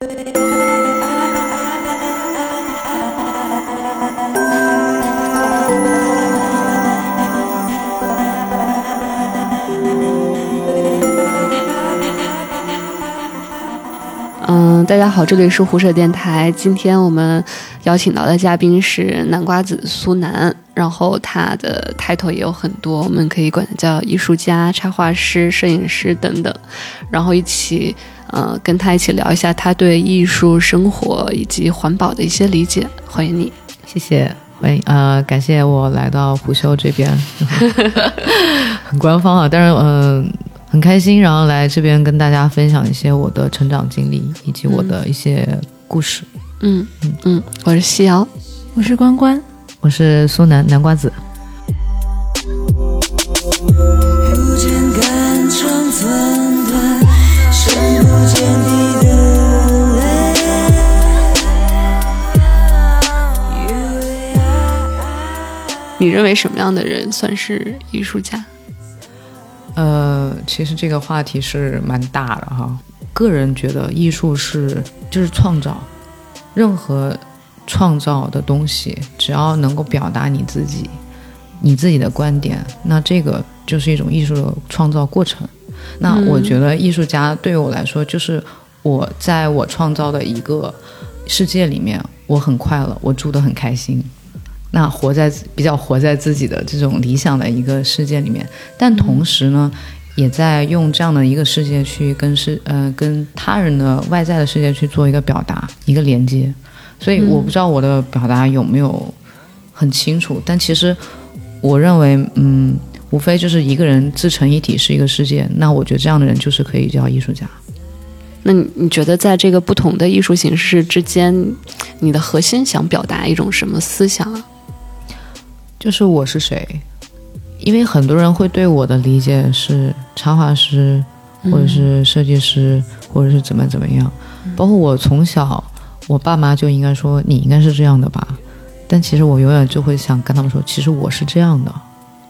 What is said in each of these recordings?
嗯，大家好，这里是胡舍电台。今天我们邀请到的嘉宾是南瓜子苏南，然后他的 title 也有很多，我们可以管他叫艺术家、插画师、摄影师等等。然后一起，呃，跟他一起聊一下他对艺术、生活以及环保的一些理解。欢迎你，谢谢，欢迎，呃，感谢我来到虎嗅这边，很官方啊，但是，嗯。很开心，然后来这边跟大家分享一些我的成长经历以及我的一些故事。嗯嗯嗯，我是西瑶，我是关关，我是苏南南瓜子。你认为什么样的人算是艺术家？呃，其实这个话题是蛮大的哈。个人觉得艺术是就是创造，任何创造的东西，只要能够表达你自己、你自己的观点，那这个就是一种艺术的创造过程。那我觉得艺术家对于我来说，就是我在我创造的一个世界里面，我很快乐，我住得很开心。那活在比较活在自己的这种理想的一个世界里面，但同时呢，也在用这样的一个世界去跟世呃跟他人的外在的世界去做一个表达一个连接，所以我不知道我的表达有没有很清楚，但其实我认为嗯，无非就是一个人自成一体是一个世界，那我觉得这样的人就是可以叫艺术家。那你你觉得在这个不同的艺术形式之间，你的核心想表达一种什么思想啊？就是我是谁，因为很多人会对我的理解是插画师，或者是设计师，或者是怎么怎么样。包括我从小，我爸妈就应该说你应该是这样的吧。但其实我永远就会想跟他们说，其实我是这样的。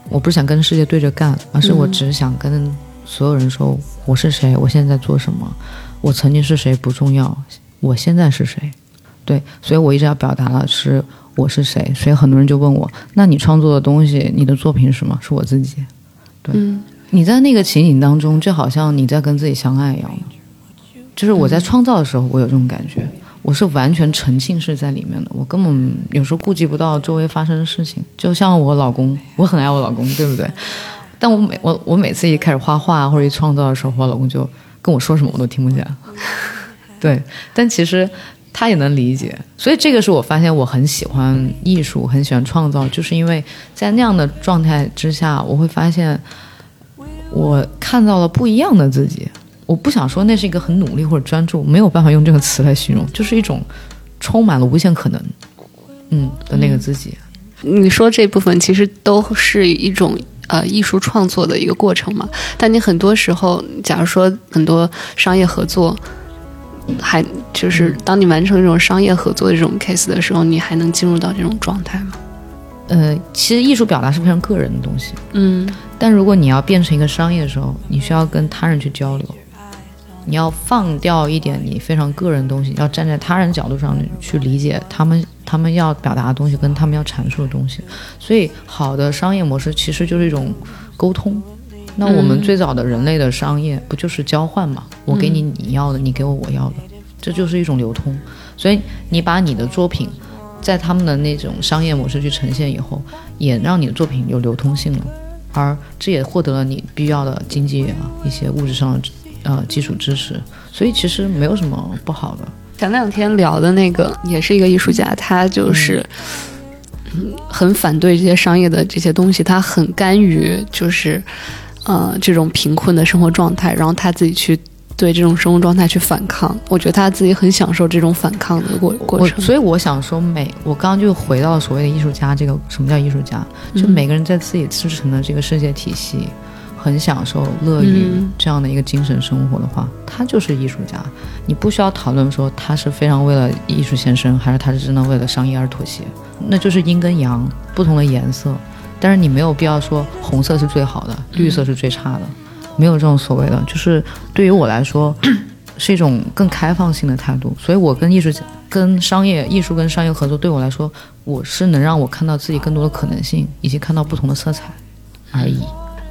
我不是想跟世界对着干，而是我只是想跟所有人说我是谁，我现在在做什么，我曾经是谁不重要，我现在是谁。对，所以我一直要表达的是。我是谁？所以很多人就问我：那你创作的东西，你的作品是什么？是我自己。对，你在那个情景当中，就好像你在跟自己相爱一样。就是我在创造的时候，我有这种感觉，我是完全沉浸式在里面的，我根本有时候顾及不到周围发生的事情。就像我老公，我很爱我老公，对不对？但我每我我每次一开始画画或者一创造的时候，我老公就跟我说什么我都听不见。对，但其实。他也能理解，所以这个是我发现我很喜欢艺术，很喜欢创造，就是因为在那样的状态之下，我会发现我看到了不一样的自己。我不想说那是一个很努力或者专注，没有办法用这个词来形容，就是一种充满了无限可能，嗯的那个自己。你说这部分其实都是一种呃艺术创作的一个过程嘛？但你很多时候，假如说很多商业合作。还就是当你完成这种商业合作的这种 case 的时候，你还能进入到这种状态吗？呃，其实艺术表达是非常个人的东西，嗯，但如果你要变成一个商业的时候，你需要跟他人去交流，你要放掉一点你非常个人的东西，要站在他人角度上去理解他们他们要表达的东西跟他们要阐述的东西。所以，好的商业模式其实就是一种沟通。那我们最早的人类的商业不就是交换嘛？我给你你要的，你给我我要的，这就是一种流通。所以你把你的作品在他们的那种商业模式去呈现以后，也让你的作品有流通性了，而这也获得了你必要的经济啊一些物质上的呃基础支持。所以其实没有什么不好的。前两天聊的那个也是一个艺术家，他就是嗯很反对这些商业的这些东西，他很甘于就是。呃，这种贫困的生活状态，然后他自己去对这种生活状态去反抗，我觉得他自己很享受这种反抗的过过程。所以我想说，每我刚刚就回到所谓的艺术家，这个什么叫艺术家？就每个人在自己自成的这个世界体系，很享受、乐于这样的一个精神生活的话，他就是艺术家。你不需要讨论说他是非常为了艺术献身，还是他是真的为了商业而妥协，那就是阴跟阳不同的颜色。但是你没有必要说红色是最好的，绿色是最差的，没有这种所谓的。就是对于我来说，是一种更开放性的态度。所以我跟艺术、跟商业、艺术跟商业合作，对我来说，我是能让我看到自己更多的可能性，以及看到不同的色彩而已。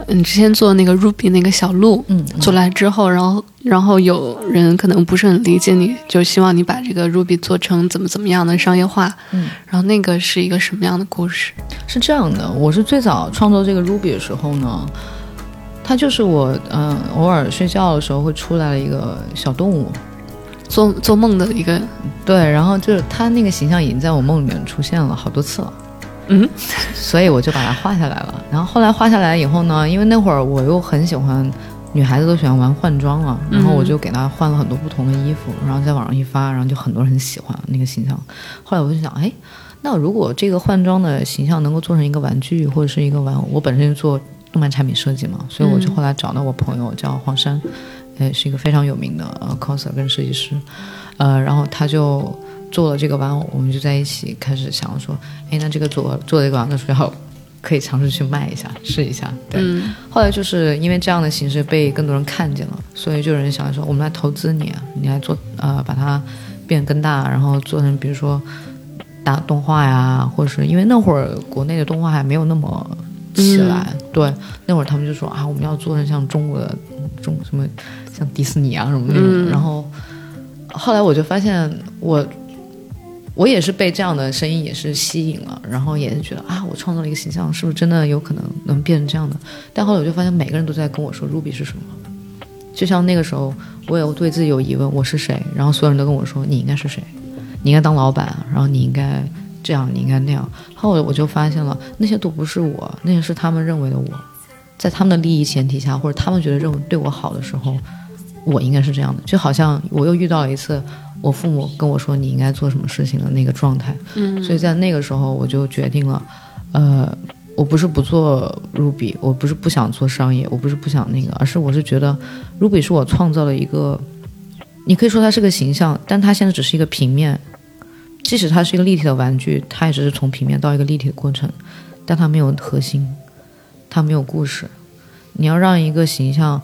你之前做那个 Ruby 那个小鹿，嗯，做来之后，然后然后有人可能不是很理解你，就希望你把这个 Ruby 做成怎么怎么样的商业化，嗯，然后那个是一个什么样的故事？是这样的，我是最早创作这个 Ruby 的时候呢，它就是我嗯偶尔睡觉的时候会出来的一个小动物，做做梦的一个，对，然后就是它那个形象已经在我梦里面出现了好多次了。嗯，所以我就把它画下来了。然后后来画下来以后呢，因为那会儿我又很喜欢，女孩子都喜欢玩换装啊，然后我就给她换了很多不同的衣服，然后在网上一发，然后就很多人很喜欢那个形象。后来我就想，哎，那如果这个换装的形象能够做成一个玩具或者是一个玩偶，我本身就做动漫产品设计嘛，所以我就后来找到我朋友叫黄山，呃，是一个非常有名的呃 coser 跟设计师，呃，然后他就。做了这个玩偶，我们就在一起开始想说，哎，那这个做做这个玩偶最好可以尝试去卖一下，试一下。对，后来就是因为这样的形式被更多人看见了，所以就有人想说，我们来投资你，你来做呃，把它变更大，然后做成比如说打动画呀，或者是因为那会儿国内的动画还没有那么起来，对，那会儿他们就说啊，我们要做成像中国的中什么像迪士尼啊什么那种，然后后来我就发现我。我也是被这样的声音也是吸引了，然后也是觉得啊，我创造了一个形象，是不是真的有可能能变成这样的？但后来我就发现，每个人都在跟我说 Ruby 是什么。就像那个时候，我也对自己有疑问，我是谁？然后所有人都跟我说，你应该是谁？你应该当老板，然后你应该这样，你应该那样。后来我就发现了，那些都不是我，那些是他们认为的我，在他们的利益前提下，或者他们觉得认为对我好的时候，我应该是这样的。就好像我又遇到了一次。我父母跟我说你应该做什么事情的那个状态，嗯，所以在那个时候我就决定了，呃，我不是不做 Ruby，我不是不想做商业，我不是不想那个，而是我是觉得 Ruby 是我创造了一个，你可以说它是个形象，但它现在只是一个平面，即使它是一个立体的玩具，它也只是从平面到一个立体的过程，但它没有核心，它没有故事，你要让一个形象。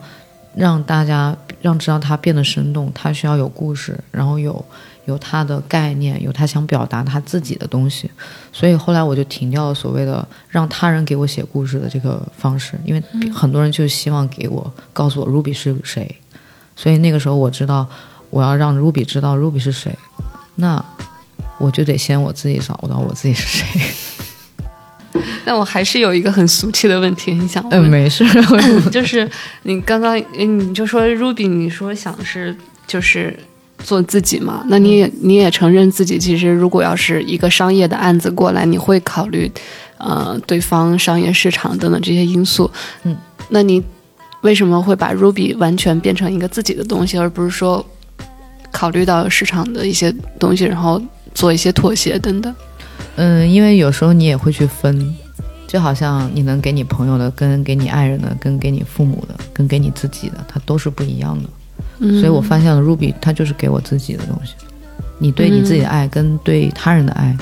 让大家让知道他变得生动，他需要有故事，然后有有他的概念，有他想表达他自己的东西。所以后来我就停掉了所谓的让他人给我写故事的这个方式，因为很多人就希望给我告诉我 Ruby 是谁。所以那个时候我知道我要让 Ruby 知道 Ruby 是谁，那我就得先我自己找到我自己是谁。但我还是有一个很俗气的问题，很想问。嗯，没事，就是你刚刚，你就说 Ruby，你说想是就是做自己嘛？那你也你也承认自己，其实如果要是一个商业的案子过来，你会考虑呃对方商业市场等等这些因素。嗯，那你为什么会把 Ruby 完全变成一个自己的东西，而不是说考虑到市场的一些东西，然后做一些妥协等等？嗯，因为有时候你也会去分，就好像你能给你朋友的，跟给你爱人的，跟给你父母的，跟给你自己的，它都是不一样的。所以我发现了 Ruby，它就是给我自己的东西。你对你自己的爱跟对他人的爱，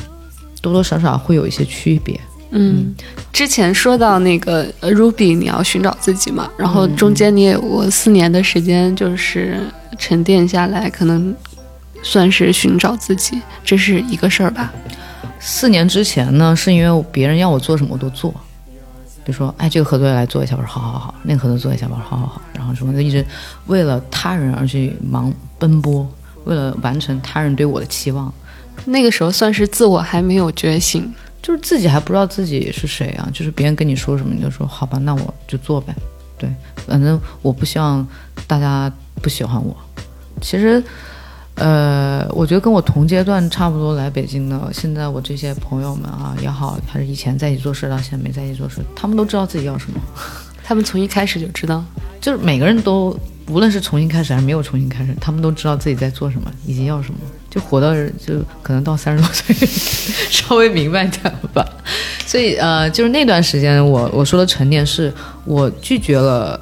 多多少少会有一些区别。嗯，之前说到那个 Ruby，你要寻找自己嘛，然后中间你也有过四年的时间，就是沉淀下来，可能算是寻找自己，这是一个事儿吧。四年之前呢，是因为别人要我做什么我都做，比如说，哎，这个合作来做一下，我说好好好；那个合作做一下，我说好好好。然后什么就一直为了他人而去忙奔波，为了完成他人对我的期望。那个时候算是自我还没有觉醒，就是自己还不知道自己是谁啊。就是别人跟你说什么，你就说好吧，那我就做呗。对，反正我不希望大家不喜欢我。其实。呃，我觉得跟我同阶段差不多来北京的，现在我这些朋友们啊也好，还是以前在一起做事到现在没在一起做事，他们都知道自己要什么。他们从一开始就知道，就是每个人都，无论是重新开始还是没有重新开始，他们都知道自己在做什么以及要什么，就活到就可能到三十多岁，稍微明白点吧。所以呃，就是那段时间，我我说的沉淀，是我拒绝了。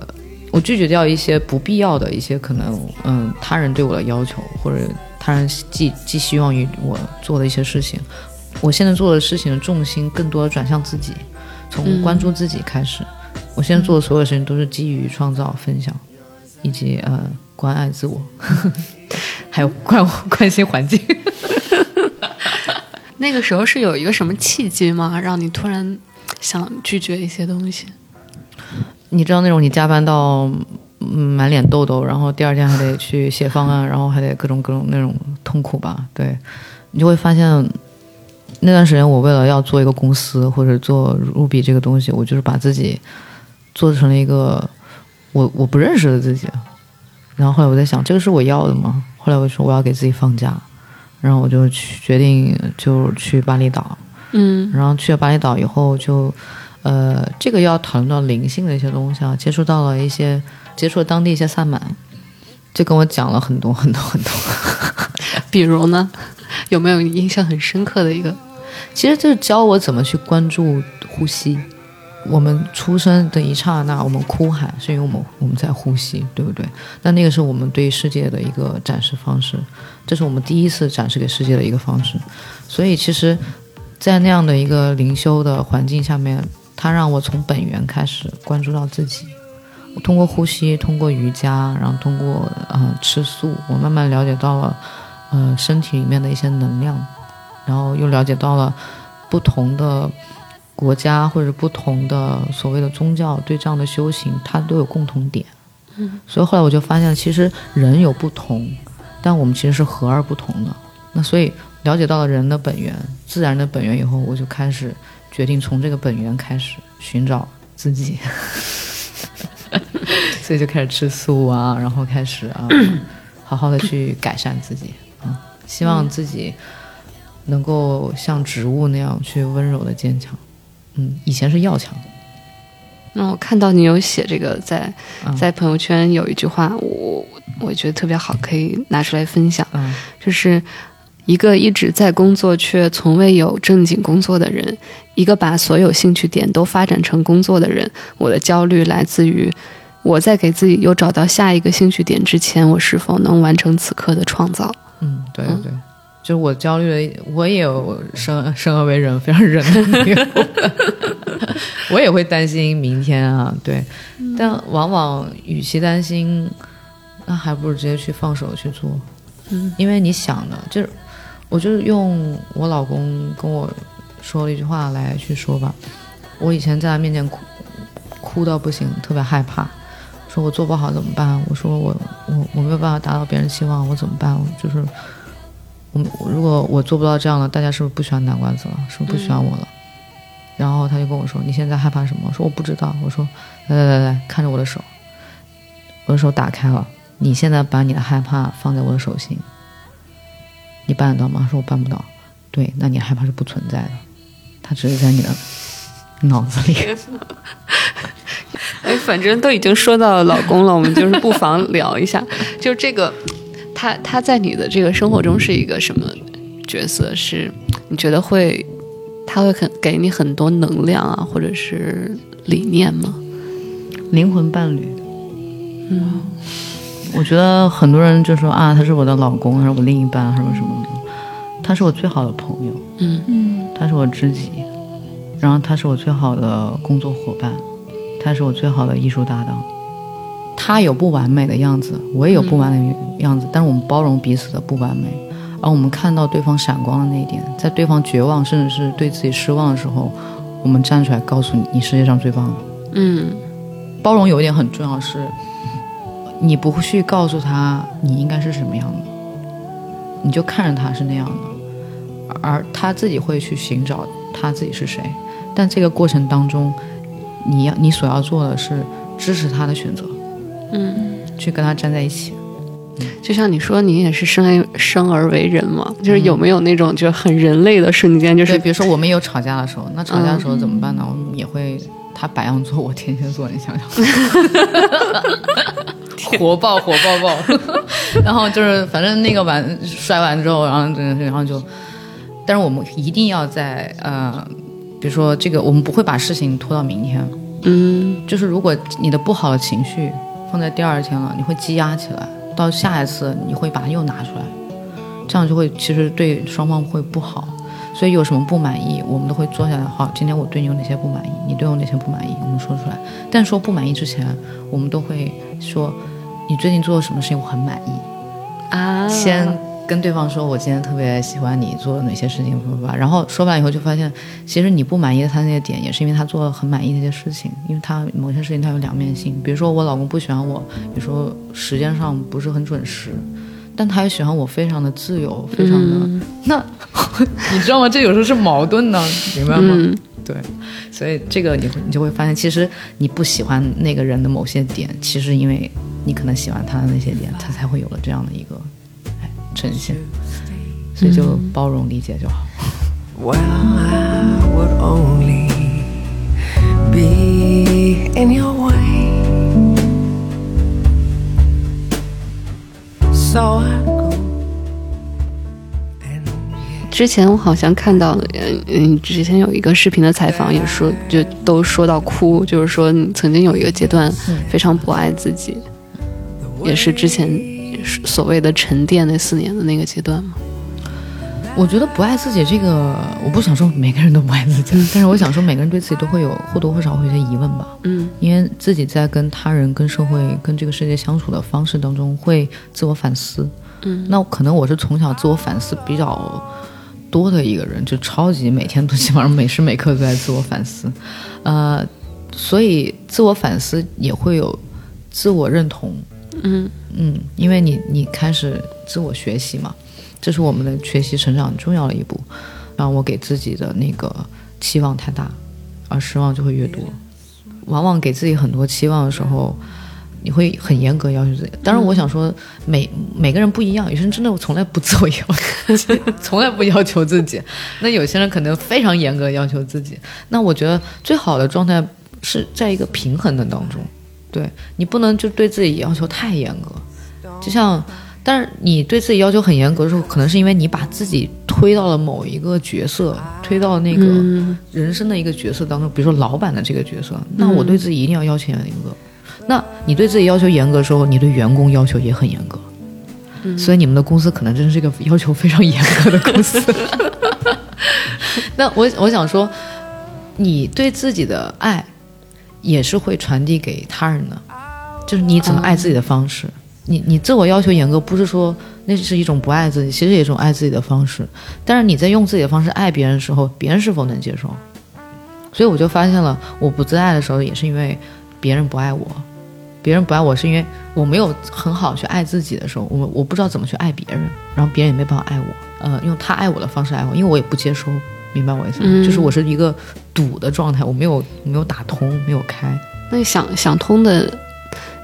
我拒绝掉一些不必要的一些可能，嗯，他人对我的要求，或者他人寄寄希望于我做的一些事情。我现在做的事情的重心更多的转向自己，从关注自己开始。我现在做的所有事情都是基于创造、分享，以及呃关爱自我，还有关 关心环境。那个时候是有一个什么契机吗？让你突然想拒绝一些东西？你知道那种你加班到嗯满脸痘痘，然后第二天还得去写方案，然后还得各种各种那种痛苦吧？对，你就会发现那段时间我为了要做一个公司或者做入笔这个东西，我就是把自己做成了一个我我不认识的自己。然后后来我在想，这个是我要的吗？后来我说我要给自己放假，然后我就去决定就去巴厘岛。嗯然后去了巴厘岛以后就，呃，这个要讨论到灵性的一些东西啊，接触到了一些，接触了当地一些萨满，就跟我讲了很多很多很多。比如呢，有没有印象很深刻的一个？其实就是教我怎么去关注呼吸。我们出生的一刹那，我们哭喊是因为我们我们在呼吸，对不对？那那个是我们对世界的一个展示方式，这是我们第一次展示给世界的一个方式。所以其实，在那样的一个灵修的环境下面，它让我从本源开始关注到自己。我通过呼吸，通过瑜伽，然后通过呃吃素，我慢慢了解到了呃身体里面的一些能量，然后又了解到了不同的国家或者不同的所谓的宗教对这样的修行，它都有共同点。嗯，所以后来我就发现，其实人有不同，但我们其实是和而不同的。那所以了解到了人的本源、自然的本源以后，我就开始决定从这个本源开始寻找自己，所以就开始吃素啊，然后开始啊，好好的去改善自己啊，希望自己能够像植物那样去温柔的坚强。嗯，以前是要强，那我看到你有写这个在嗯。在朋友圈有一句话，我我觉得特别好，可以拿出来分享，嗯。就是一个一直在工作却从未有正经工作的人，一个把所有兴趣点都发展成工作的人。我的焦虑来自于我在给自己又找到下一个兴趣点之前，我是否能完成此刻的创造？嗯，对对对，就是我焦虑的，我也有生生而为人非常人的那个，我也会担心明天啊，对，但往往与其担心，那还不如直接去放手去做，嗯，因为你想的，就是我就是用我老公跟我说了一句话来去说吧，我以前在他面前哭哭到不行，特别害怕。说我做不好怎么办？我说我我我没有办法达到别人期望，我怎么办？就是我如果我做不到这样的，大家是不是不喜欢南瓜子了？是不是不喜欢我了？然后他就跟我说：“你现在害怕什么？”我说：“我不知道。”我说：“来来来来，看着我的手，我的手打开了。你现在把你的害怕放在我的手心，你办得到吗？”说：“我办不到。”对，那你害怕是不存在的，它只是在你的脑子里。哎，反正都已经说到老公了，我们就是不妨聊一下，就这个他他在你的这个生活中是一个什么角色？是你觉得会他会很给你很多能量啊，或者是理念吗？灵魂伴侣。嗯我觉得很多人就说啊，他是我的老公，他是我另一半，什么什么的。他是我最好的朋友，嗯嗯他是我知己，然后他是我最好的工作伙伴，他是我最好的艺术搭档。他有不完美的样子，我也有不完美的样子，但是我们包容彼此的不完美，而我们看到对方闪光的那一点，在对方绝望甚至是对自己失望的时候，我们站出来告诉你，你世界上最棒的。嗯包容有一点很重要是，你不去告诉他你应该是什么样的，你就看着他是那样的，而他自己会去寻找他自己是谁。但这个过程当中，你要你所要做的是支持他的选择，嗯，去跟他站在一起。就像你说，你也是生而生而为人嘛，就是有没有那种就是很人类的瞬间，就对，是比如说我们有吵架的时候，那吵架的时候怎么办呢？我们也会他白羊座，我天蝎座，你想想，火爆火爆爆，然后就是反正那个碗摔完之后，然后然后就，但是我们一定要在呃，比如说这个，我们不会把事情拖到明天，嗯。就是如果你的不好的情绪放在第二天了，你会积压起来，到下一次你会把它又拿出来，这样就会其实对双方会不好。所以有什么不满意，我们都会坐下来。好，今天我对你有哪些不满意，你对我哪些不满意，我们说出来。但说不满意之前，我们都会说，你最近做了什么事情我很满意，啊，先跟对方说我今天特别喜欢你做了哪些事情，吧吧。然后说完以后就发现，其实你不满意他那些点，也是因为他做了很满意那些事情，因为他某些事情他有两面性。比如说我老公不喜欢我，有时候时间上不是很准时，但他又喜欢我非常的自由，非常的、嗯那，你知道吗？这有时候是矛盾的，明白吗？嗯对，所以这个你会你就会发现，其实你不喜欢那个人的某些点，其实因为你可能喜欢他的那些点，他才会有了这样的一个哎呈现，所以就包容理解就好。Well, I would only be in your way. 之前我好像看到，嗯嗯，之前有一个视频的采访也说，就都说到哭，就是说你曾经有一个阶段非常不爱自己，也是之前所谓的沉淀那四年的那个阶段嘛。我觉得不爱自己这个，我不想说每个人都不爱自己，但是我想说每个人对自己都会有或多或少会有些疑问吧。嗯。因为自己在跟他人、跟社会、跟这个世界相处的方式当中，会自我反思。嗯。那可能我是从小自我反思比较多的一个人，就超级每天都基本上每时每刻都在自我反思，呃，所以自我反思也会有自我认同，嗯。嗯，因为你你开始自我学习嘛，这是我们的学习成长重要的一步。然后我给自己的那个期望太大，而失望就会越多。往往给自己很多期望的时候，你会很严格要求自己。当然，我想说每每个人不一样，有些人真的从来不自我要求，从来不要求自己。那有些人可能非常严格要求自己。那我觉得最好的状态是在一个平衡的当中。对你不能就对自己要求太严格，就像，但是你对自己要求很严格的时候，可能是因为你把自己推到了某一个角色，推到那个嗯人生的一个角色当中，比如说老板的这个角色，那我对自己一定要要求严格。那你对自己要求严格的时候，你对员工要求也很严格。所以你们的公司可能真是一个要求非常严格的公司。那我我想说，你对自己的爱也是会传递给他人的，就是你怎么爱自己的方式。你你自我要求严格，不是说那是一种不爱自己，其实也是一种爱自己的方式。但是你在用自己的方式爱别人的时候，别人是否能接受？所以我就发现了，我不自爱的时候，也是因为别人不爱我。别人不爱我，是因为我没有很好去爱自己的时候，我我不知道怎么去爱别人，然后别人也没办法爱我。呃，用他爱我的方式爱我，因为我也不接收，明白我意思吗？嗯就是我是一个堵的状态，我没有没有打通，没有开。那想想通的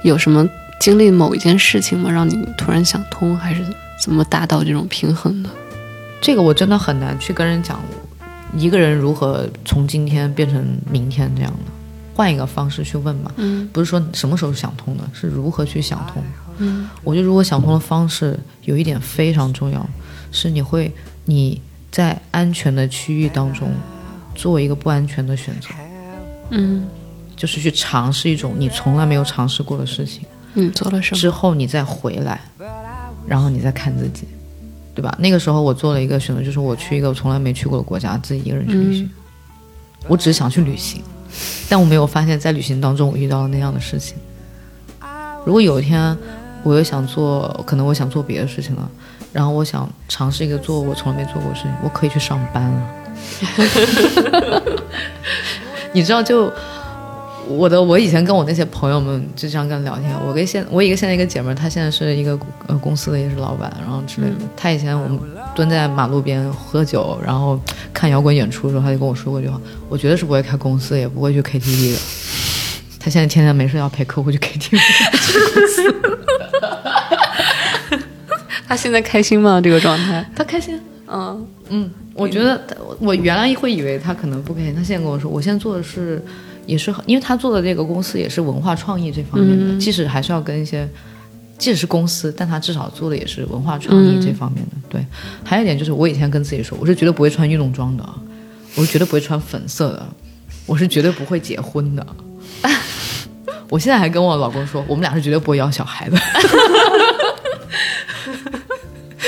有什么经历某一件事情吗？让你突然想通，还是怎么达到这种平衡的？这个我真的很难去跟人讲，一个人如何从今天变成明天这样的，换一个方式去问嘛。嗯不是说什么时候想通的，是如何去想通。嗯我觉得如果想通的方式有一点非常重要，是你会你在安全的区域当中做一个不安全的选择，嗯就是去尝试一种你从来没有尝试过的事情，嗯，做了什么？之后你再回来，然后你再看自己，对吧？那个时候我做了一个选择，就是我去一个我从来没去过的国家，自己一个人去旅行。我只是想去旅行，但我没有发现，在旅行当中我遇到了那样的事情。如果有一天我又想做，可能我想做别的事情了，然后我想尝试一个做我从来没做过的事情，我可以去上班了。你知道，就我的我以前跟我那些朋友们就这样跟聊天，我跟现我一个现在一个姐们儿，她现在是一个呃公司的也是老板，然后之类的。她以前我们蹲在马路边喝酒，然后看摇滚演出的时候，她就跟我说过一句话：我绝对是不会开公司，也不会去 KTV 的。她现在天天没事要陪客户去 KTV。她现在开心吗？这个状态？她开心。嗯嗯，我觉得我我原来会以为她可能不开心，她现在跟我说，我现在做的是也是很，因为他做的这个公司也是文化创意这方面的，嗯即使还是要跟一些，即使是公司，但他至少做的也是文化创意这方面的。对，还有一点就是，我以前跟自己说，我是绝对不会穿运动装的，我是绝对不会穿粉色的，我是绝对不会结婚的。我现在还跟我老公说，我们俩是绝对不会要小孩的。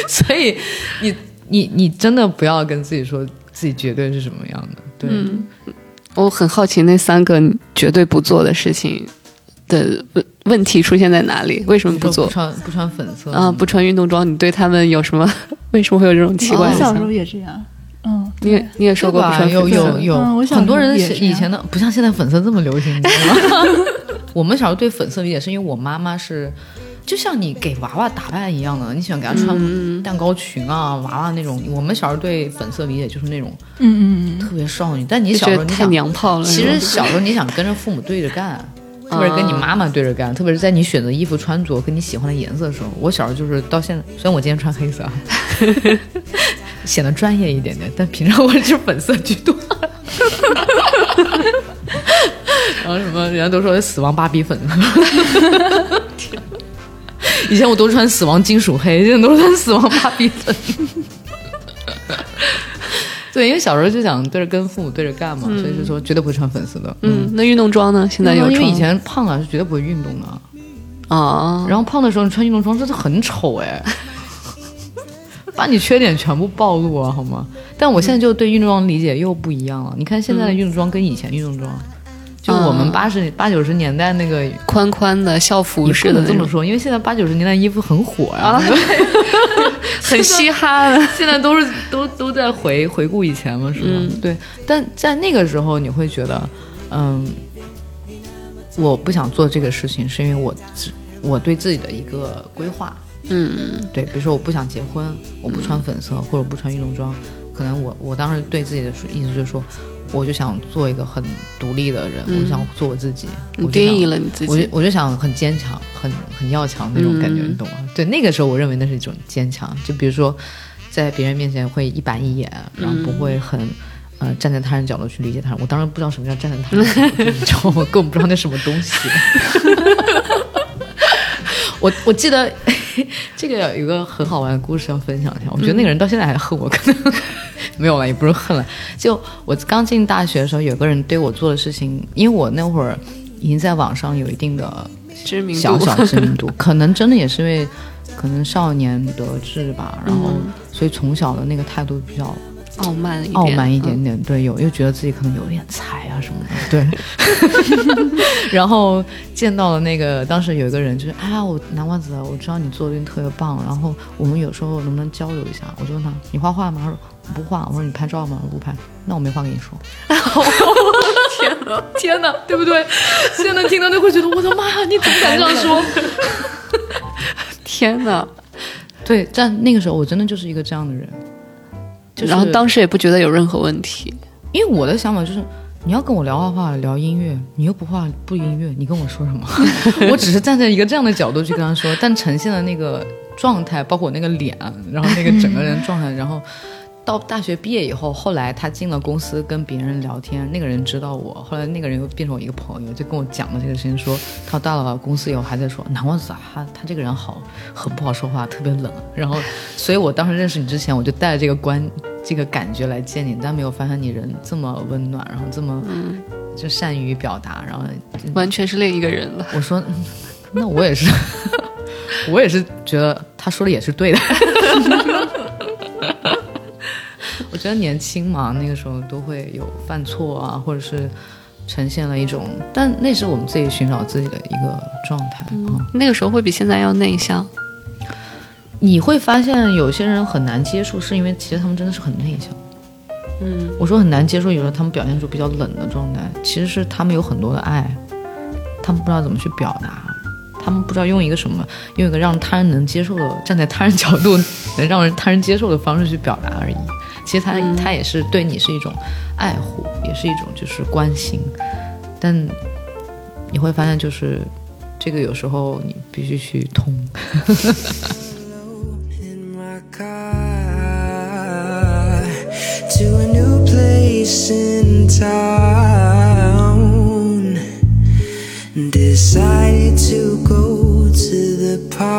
所以你你你真的不要跟自己说自己绝对是什么样的，对，嗯，我很好奇那三个你绝对不做的事情的问问题出现在哪里？为什么不做不？穿不穿粉色啊、不穿运动装，你对他们有什么？为什么会有这种奇怪的想法？我小时候也这样，嗯，你也你也说过不吧？穿有粉色有有，很多人也以前的不像现在粉色这么流行，你知道吗？我们小时候对粉色理解是因为我妈妈是，就像你给娃娃打扮一样的，你喜欢给她穿蛋糕裙啊、娃娃那种。我们小时候对粉色理解就是那种嗯嗯嗯，特别少女，但你小时候你想，娘炮了。其实小时候你想跟着父母对着干。特别是跟你妈妈对着干，特别是在你选择衣服穿着跟你喜欢的颜色的时候，我小时候就是到现在，虽然我今天穿黑色啊，显得专业一点点，但平常我是粉色居多。然后什么，人家都说死亡芭比粉，以前我都穿死亡金属黑，现在都穿死亡芭比粉。对，因为小时候就想对着跟父母对着干嘛，所以就说绝对不会穿粉色的。嗯，那运动装呢？现在有穿因为以前胖啊是绝对不会运动的，啊，然后胖的时候你穿运动装真的很丑哎，把你缺点全部暴露啊，好吗？但我现在就对运动装理解又不一样了。你看现在的运动装跟以前运动装，就我们啊八十八九十年代那个。宽宽的校服也不能这么说，因为现在八九十年代衣服很火呀、很嘻哈的。现在都是都都在回回顾以前嘛，是吗？嗯对。但在那个时候，你会觉得，嗯，我不想做这个事情，是因为我自我对自己的一个规划。嗯对，比如说我不想结婚，我不穿粉色、或者不穿运动装，可能我我当时对自己的意思就是说，我就想做一个很独立的人，我想做我自己，你我定义了你自己。我就我就想很坚强，很很要强那种感觉，嗯你懂吗？对，那个时候我认为那是一种坚强。就比如说，在别人面前会一板一眼，然后不会很。呃，站在他人角度去理解他人，我当然不知道什么叫站在他人角度，你知道吗？我根本不知道那什么东西。我我记得 这个有一个很好玩的故事要分享一下，我觉得那个人到现在还恨我，可能没有了，也不是恨了。就我刚进大学的时候，有个人对我做的事情，因为我那会儿已经在网上有一定的知名度。小小知名度，可能真的也是因为可能少年得志吧，然后嗯。所以从小的那个态度比较傲慢一点，傲慢一嗯点点，对，有又觉得自己可能有点才啊什么的，对。然后见到了那个当时有一个人，就是啊，我南瓜子，我知道你做的特别棒，然后我们有时候能不能交流一下？我就问他，你画画吗？他说我不画。我说你拍照吗？我不拍。那我没话跟你说。天哪，天哪，对不对？现在听到就会觉得我的妈呀，你怎么敢这样说？天哪！对，但那个时候我真的就是一个这样的人。就是、然后当时也不觉得有任何问题，因为我的想法就是，你要跟我聊画画、聊音乐，你又不画不音乐，你跟我说什么？我只是站在一个这样的角度去跟他说，但呈现的那个状态，包括我那个脸，然后那个整个人状态，然后到大学毕业以后，后来他进了公司跟别人聊天，那个人知道我，后来那个人又变成我一个朋友，就跟我讲了这个事情，说他到了公司以后还在说南瓜子，他他这个人好很不好说话，特别冷，然后所以我当时认识你之前，我就带着这个观这个感觉来见你，但没有发现你人这么温暖，然后这么就善于表达，然后完全是另一个人了。我说，嗯那我也是，我也是觉得他说的也是对的。我觉得年轻嘛，那个时候都会有犯错啊，或者是呈现了一种，但那是我们自己寻找自己的一个状态。嗯，那个时候会比现在要内向，你会发现有些人很难接触，是因为其实他们真的是很内向。嗯，我说很难接受，有时候他们表现出比较冷的状态，其实是他们有很多的爱，他们不知道怎么去表达，他们不知道用一个什么，用一个让他人能接受的，站在他人角度能让人他人接受的方式去表达而已。其实他、他也是对你是一种爱护，也是一种就是关心，但你会发现就是这个有时候你必须去通。I to a new place in town. Decided to go to the park.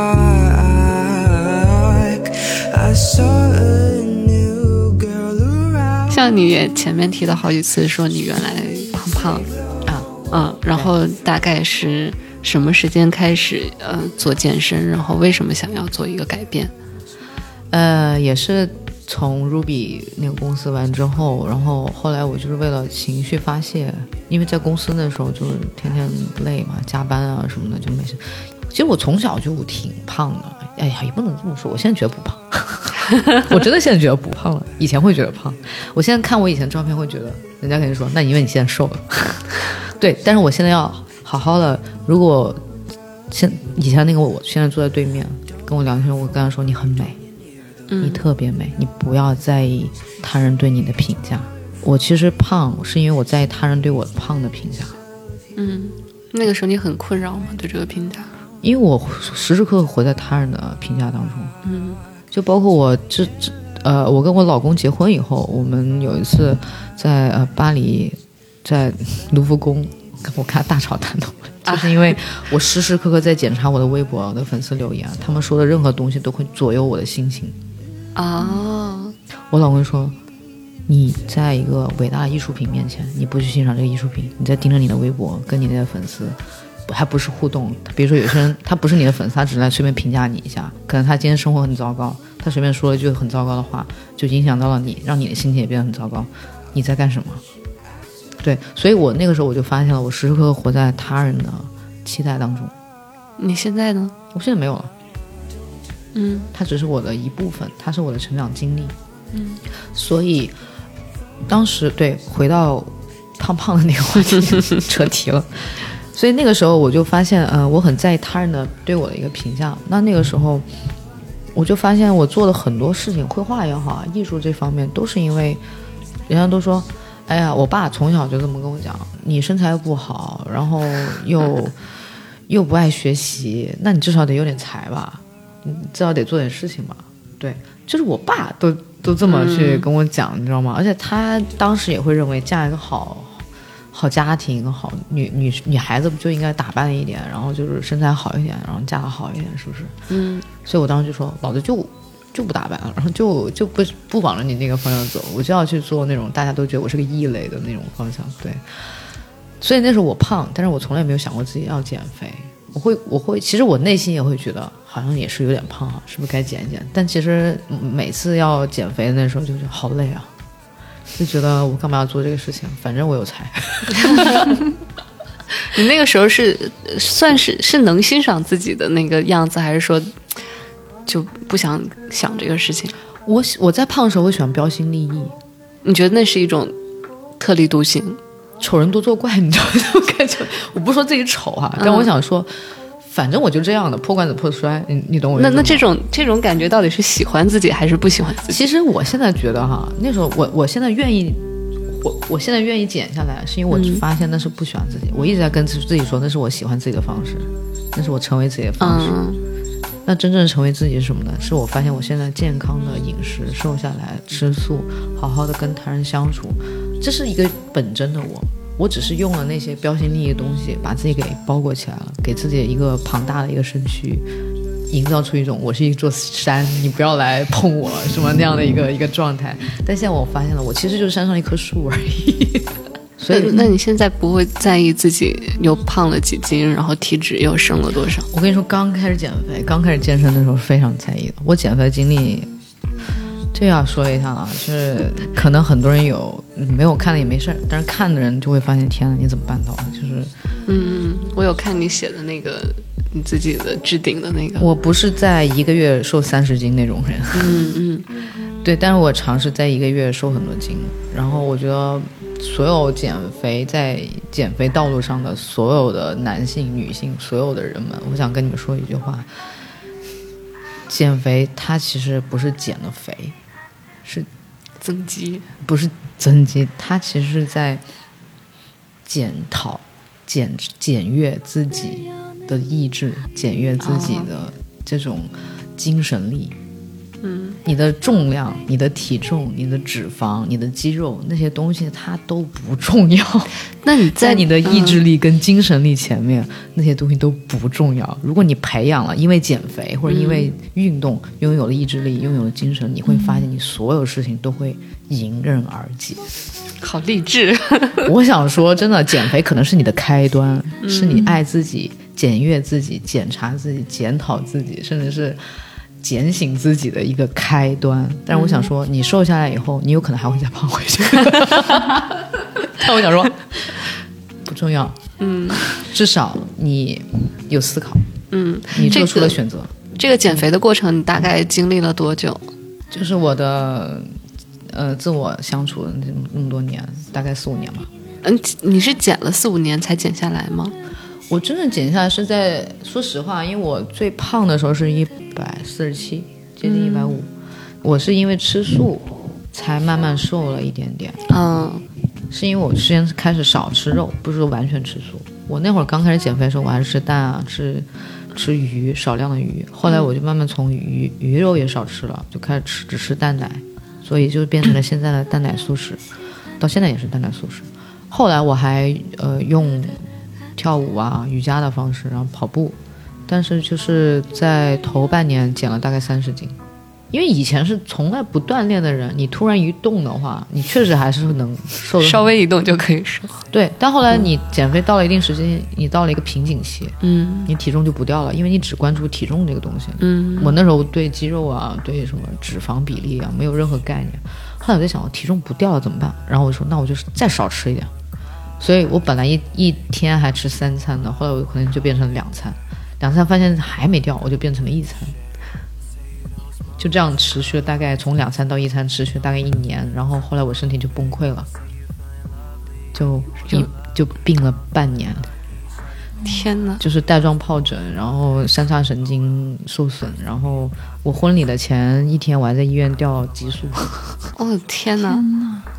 I saw a new girl around. 像你前面提到好几次说你原来胖胖啊，嗯，然后大概是什么时间开始呃做健身，然后为什么想要做一个改变？呃，也是从 Ruby 那个公司完之后，然后后来我就是为了情绪发泄，因为在公司那时候就是天天累嘛，加班啊什么的就没事。其实我从小就挺胖的，哎呀，也不能这么说，我现在觉得不胖，我真的现在觉得不胖了，以前会觉得胖，我现在看我以前照片会觉得，人家肯定说，那因为你现在瘦了，对，但是我现在要好好的，如果现以前那个我现在坐在对面跟我聊天，我跟他说你很美，你特别美，你不要在意他人对你的评价。我其实胖是因为我在意他人对我胖的评价，嗯，那个时候你很困扰吗？对这个评价？因为我时时刻刻活在他人的评价当中。嗯就包括我这这呃，我跟我老公结婚以后，我们有一次在呃巴黎，在卢浮宫，我跟他大吵大闹，就是因为我时时刻刻在检查我的微博的粉丝留言，他们说的任何东西都会左右我的心情。啊，我老公说，你在一个伟大的艺术品面前，你不去欣赏这个艺术品，你在盯着你的微博，跟你那些粉丝。还不是互动，比如说有些人他不是你的粉丝，他只是来随便评价你一下，可能他今天生活很糟糕，他随便说了一句很糟糕的话，就影响到了你，让你的心情也变得很糟糕。你在干什么？对，所以我那个时候我就发现了，我时时刻刻活在他人的期待当中。你现在呢？我现在没有了，嗯它只是我的一部分，它是我的成长经历。嗯，所以当时对回到胖胖的那个话题 扯题了。所以那个时候我就发现，呃，我很在意他人的对我的一个评价。那那个时候，我就发现我做的很多事情，绘画也好啊，艺术这方面，都是因为人家都说，哎呀，我爸从小就这么跟我讲，你身材又不好，然后又又不爱学习，那你至少得有点才吧，你至少得做点事情吧。对，就是我爸都都这么去跟我讲，你知道吗？而且他当时也会认为嫁一个好。好家庭，好女女女孩子不就应该打扮一点，然后就是身材好一点，然后嫁的好一点，是不是？嗯所以我当时就说，老子就就不打扮了，然后就就不不往着你那个方向走，我就要去做那种大家都觉得我是个异类的那种方向。对，所以那时候我胖，但是我从来没有想过自己要减肥。我会我会，其实我内心也会觉得好像也是有点胖啊，是不是该减一减？但其实每次要减肥的那时候就觉得好累啊，就觉得我干嘛要做这个事情？反正我有才。你那个时候是呃算是是能欣赏自己的那个样子，还是说就不想想这个事情？我喜我在胖的时候，我喜欢标新立异，你觉得那是一种特立独行？丑人多作怪，你知道那种感觉？我不是说自己丑哈、但我想说，反正我就这样的，破罐子破摔，你你懂我意思吗？那那这种这种感觉到底是喜欢自己还是不喜欢自己？其实我现在觉得哈，那时候我我现在愿意，我我现在愿意减下来，是因为我发现那是不喜欢自己。我一直在跟自自己说，那是我喜欢自己的方式，那是我成为自己的方式。嗯那真正成为自己是什么呢？是我发现我现在健康的饮食，瘦下来，吃素，好好的跟他人相处，这是一个本真的我。我只是用了那些标新立异的东西，把自己给包裹起来了，给自己一个庞大的一个身躯，营造出一种我是一座山，你不要来碰我什么那样的一个一个状态。但现在我发现了，我其实就是山上一棵树而已。所以，那你现在不会在意自己又胖了几斤，然后体脂又升了多少？我跟你说，刚开始减肥、刚开始健身的时候非常在意的。我减肥经历，这要说一下了，就是可能很多人有没有看的也没事儿，但是看的人就会发现，天呐，你怎么办到的？就是嗯，我有看你写的那个你自己的置顶的那个，我不是在一个月瘦三十斤那种人，嗯嗯。对，但是我尝试在一个月瘦很多斤，然后我觉得所有减肥在减肥道路上的所有的男性、女性，所有的人们，我想跟你们说一句话：减肥它其实不是减了肥，是增肌，不是增肌？他其实是在检讨、检检阅自己的意志，检阅自己的这种精神力。你的重量、你的体重、你的脂肪、你的肌肉那些东西，它都不重要。那你在你的意志力跟精神力前面，那些东西都不重要。如果你培养了，因为减肥或者因为运动拥有了意志力、拥有了精神，你会发现你所有事情都会迎刃而解。好励志，我想说，真的，减肥可能是你的开端，是你爱自己、检阅自己、检查自己、检讨自己，甚至是检醒自己的一个开端。但是我想说，你瘦下来以后，你有可能还会再胖回去。但我想说，不重要，嗯至少你有思考，嗯，你做出了选择。这个减肥的过程，你大概经历了多久？就是我的呃自我相处那么多年，大概四五年吧。嗯，你是减了四五年才减下来吗？我真正减下来是在，说实话，因为我最胖的时候是一百四十七，接近一百五。我是因为吃素才慢慢瘦了一点点，嗯是因为我之前开始少吃肉，不是说完全吃素。我那会儿刚开始减肥的时候，我还是吃蛋啊，吃吃鱼，少量的鱼。后来我就慢慢从鱼鱼肉也少吃了，就开始吃只吃蛋奶，所以就变成了现在的蛋奶素食，到现在也是蛋奶素食。后来我还呃用跳舞啊、瑜伽的方式，然后跑步，但是就是在头半年减了大概三十斤。因为以前是从来不锻炼的人，你突然一动的话，你确实还是能瘦的稍微一动就可以瘦。对。但后来你减肥到了一定时间，你到了一个瓶颈期，嗯你体重就不掉了，因为你只关注体重这个东西。嗯我那时候对肌肉啊，对什么脂肪比例啊，没有任何概念。后来我在想，我体重不掉了怎么办？然后我就说，那我就再少吃一点。所以我本来一一天还吃三餐的，后来我可能就变成两餐，两餐发现还没掉，我就变成了一餐。就这样持续了大概从两餐到一餐，持续了大概一年，然后后来我身体就崩溃了，就一就病了半年。天哪！就是带状疱疹，然后三叉神经受损，然后我婚礼的前一天我还在医院吊激素，哦天哪！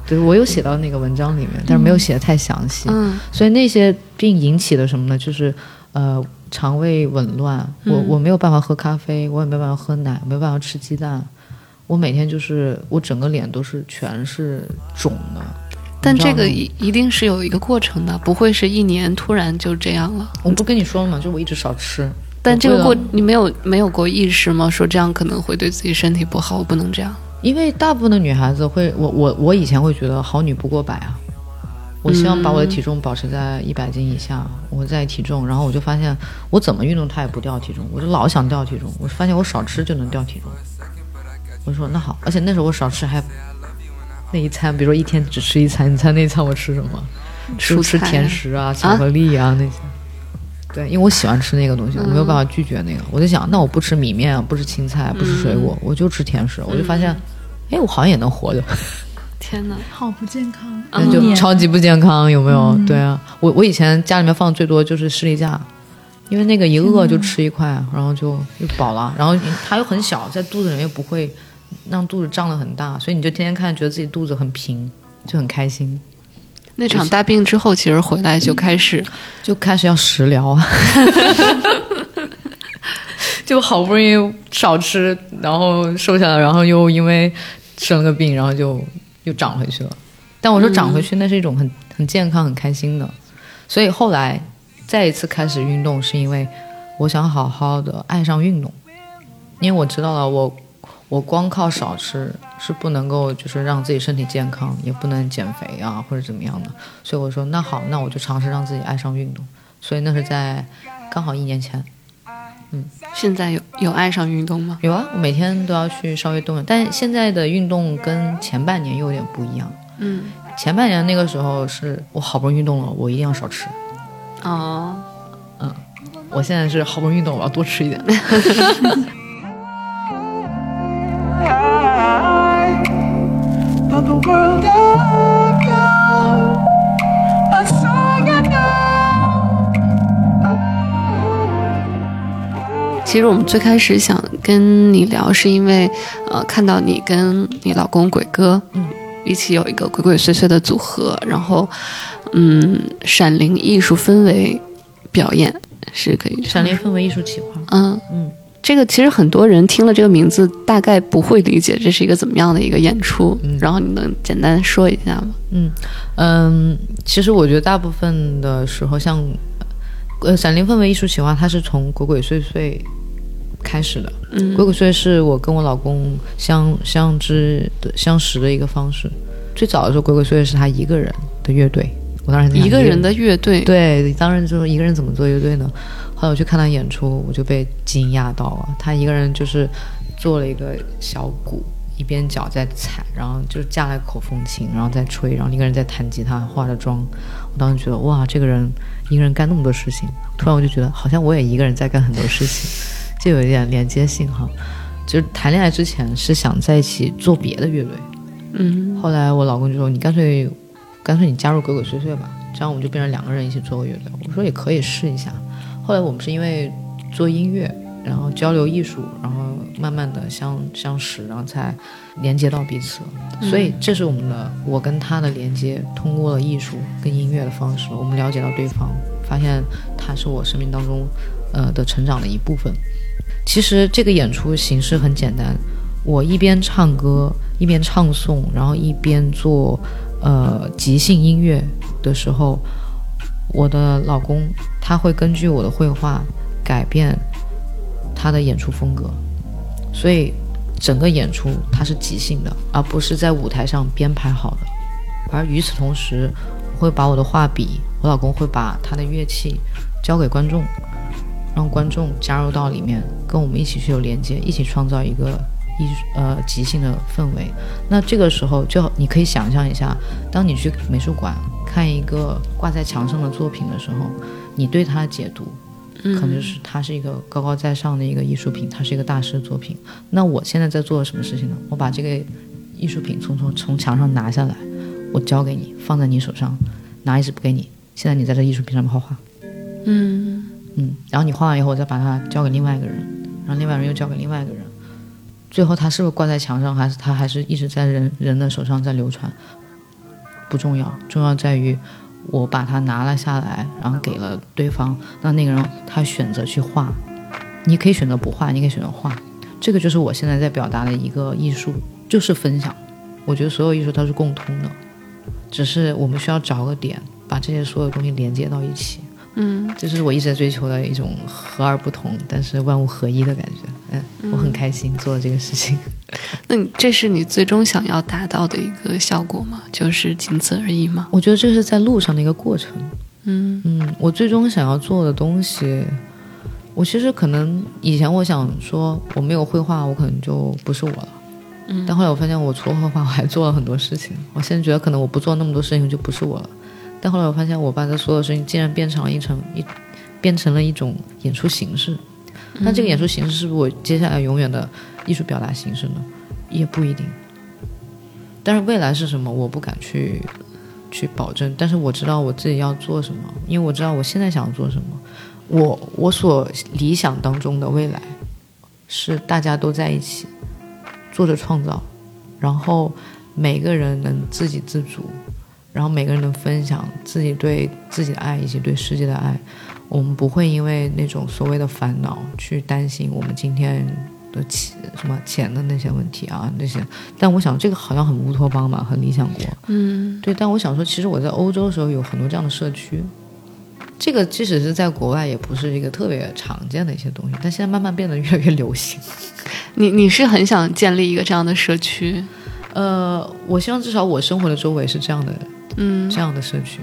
对我有写到那个文章里面，但是没有写的太详细。嗯所以那些病引起的什么呢？就是呃肠胃紊乱，我嗯我没有办法喝咖啡，我也没有办法喝奶，没有办法吃鸡蛋，我每天就是我整个脸都是全是肿的。但这个一一定是有一个过程的，不会是一年突然就这样了。我不跟你说了吗？就我一直少吃，但这个过你没有没有过意识吗？说这样可能会对自己身体不好，我不能这样。因为大部分的女孩子会，我我我以前会觉得好女不过百啊，我希望把我的体重保持在一百斤以下，我在体重，然后我就发现我怎么运动它也不掉体重，我就老想掉体重，我发现我少吃就能掉体重，我说那好，而且那时候我少吃还那一餐，比如说一天只吃一餐，你猜那一餐我吃什么？吃蔬吃甜食啊，巧克力啊那些。对，因为我喜欢吃那个东西，我没有办法拒绝那个。我就想，那我不吃米面，不吃青菜，不吃水果，我就吃甜食。我就发现，哎，我好像也能活着，天哪！好不健康，那就超级不健康，有没有？对啊，我我以前家里面放最多就是士力架，因为那个一饿就吃一块，然后就就饱了，然后它又很小，在肚子里面又不会让肚子胀得很大，所以你就天天看，觉得自己肚子很平，就很开心，那场大病之后，其实回来就开始，就开始要食疗啊。就好不容易少吃，然后瘦下来，然后又因为生了个病，然后就又长回去了。但我说长回去，那是一种很很健康、很开心的。所以后来再一次开始运动，是因为我想好好的爱上运动，因为我知道了我我光靠少吃是不能够就是让自己身体健康，也不能减肥啊或者怎么样的。所以我说那好，那我就尝试让自己爱上运动。所以那是在刚好一年前。嗯现在有有爱上运动吗？有啊，我每天都要去稍微动动，但现在的运动跟前半年又有点不一样。嗯，前半年那个时候是我好不容易运动了，我一定要少吃。哦，嗯我现在是好不容易运动，我要多吃一点。其实我们最开始想跟你聊，是因为呃，看到你跟你老公鬼哥，嗯，一起有一个鬼鬼祟祟的组合，然后嗯，闪灵艺术氛围表演是可以闪灵氛围艺术企划，嗯。嗯，这个其实很多人听了这个名字，大概不会理解这是一个怎么样的一个演出。嗯。然后你能简单说一下吗？嗯。嗯，其实我觉得大部分的时候，像呃闪灵氛围艺术企划，它是从鬼鬼祟祟开始的。嗯鬼鬼祟是我跟我老公相相知的相识的一个方式。最早的时候，鬼鬼祟是他一个人的乐队，我当时一个人的乐队，对，当时就是一个人怎么做乐队呢？后来我去看他演出，我就被惊讶到了。他一个人就是做了一个小鼓，一边脚在踩，然后就架了口风琴，然后在吹，然后一个人在弹吉他，化着妆。我当时觉得哇，这个人一个人干那么多事情，突然我就觉得好像我也一个人在干很多事情，就有一点连接性哈。就是谈恋爱之前是想在一起做别的乐队，嗯后来我老公就说：“你干脆，干脆你加入鬼鬼祟祟吧，这样我们就变成两个人一起做个乐队。”我说也可以试一下。后来我们是因为做音乐，然后交流艺术，然后慢慢的相相识，然后才连接到彼此。所以这是我们的我跟他的连接，通过了艺术跟音乐的方式，我们了解到对方，发现他是我生命当中呃的成长的一部分。其实这个演出形式很简单，我一边唱歌，一边唱诵，然后一边做呃即兴音乐的时候，我的老公他会根据我的绘画改变他的演出风格，所以整个演出它是即兴的，而不是在舞台上编排好的。而与此同时，我会把我的画笔，我老公会把他的乐器交给观众，让观众加入到里面，跟我们一起去有连接，一起创造一个艺术呃即兴的氛围。那这个时候就你可以想象一下，当你去美术馆看一个挂在墙上的作品的时候，你对它的解读，嗯可能就是它是一个高高在上的一个艺术品，它是一个大师的作品。那我现在在做什么事情呢？我把这个艺术品从从从墙上拿下来，我交给你，放在你手上，拿一支笔给你。现在你在这艺术品上面画画，嗯嗯，然后你画完以后，我再把它交给另外一个人，然后另外一个人又交给另外一个人，最后它是不是挂在墙上，还是它还是一直在人人的手上在流传？不重要，重要在于我把它拿了下来，然后给了对方，那那个人他选择去画，你可以选择不画，你可以选择画，这个就是我现在在表达的一个艺术，就是分享。我觉得所有艺术它是共通的，只是我们需要找个点，把这些所有东西连接到一起。嗯这是我一直在追求的一种和而不同，但是万物合一的感觉。嗯，我很开心做了这个事情。那你这是你最终想要达到的一个效果吗？就是仅此而已吗？我觉得这是在路上的一个过程。嗯嗯，我最终想要做的东西，我其实可能以前我想说我没有绘画，我可能就不是我了。嗯但后来我发现，我除了绘画，我还做了很多事情。我现在觉得，可能我不做那么多事情就不是我了。但后来我发现，我把这所有事情竟然变成了一成一，变成了一种演出形式。那这个演出形式是不是我接下来永远的艺术表达形式呢？也不一定。但是未来是什么，我不敢去去保证。但是我知道我自己要做什么，因为我知道我现在想要做什么。我我所理想当中的未来，是大家都在一起做着创造，然后每个人能自给自足，然后每个人能分享自己对自己的爱以及对世界的爱。我们不会因为那种所谓的烦恼去担心我们今天的钱什么钱的那些问题啊那些。但我想这个好像很乌托邦嘛，很理想国。嗯对，但我想说，其实我在欧洲的时候有很多这样的社区，这个即使是在国外也不是一个特别常见的一些东西，但现在慢慢变得越来越流行。你你是很想建立一个这样的社区？呃，我希望至少我生活的周围是这样的嗯这样的社区。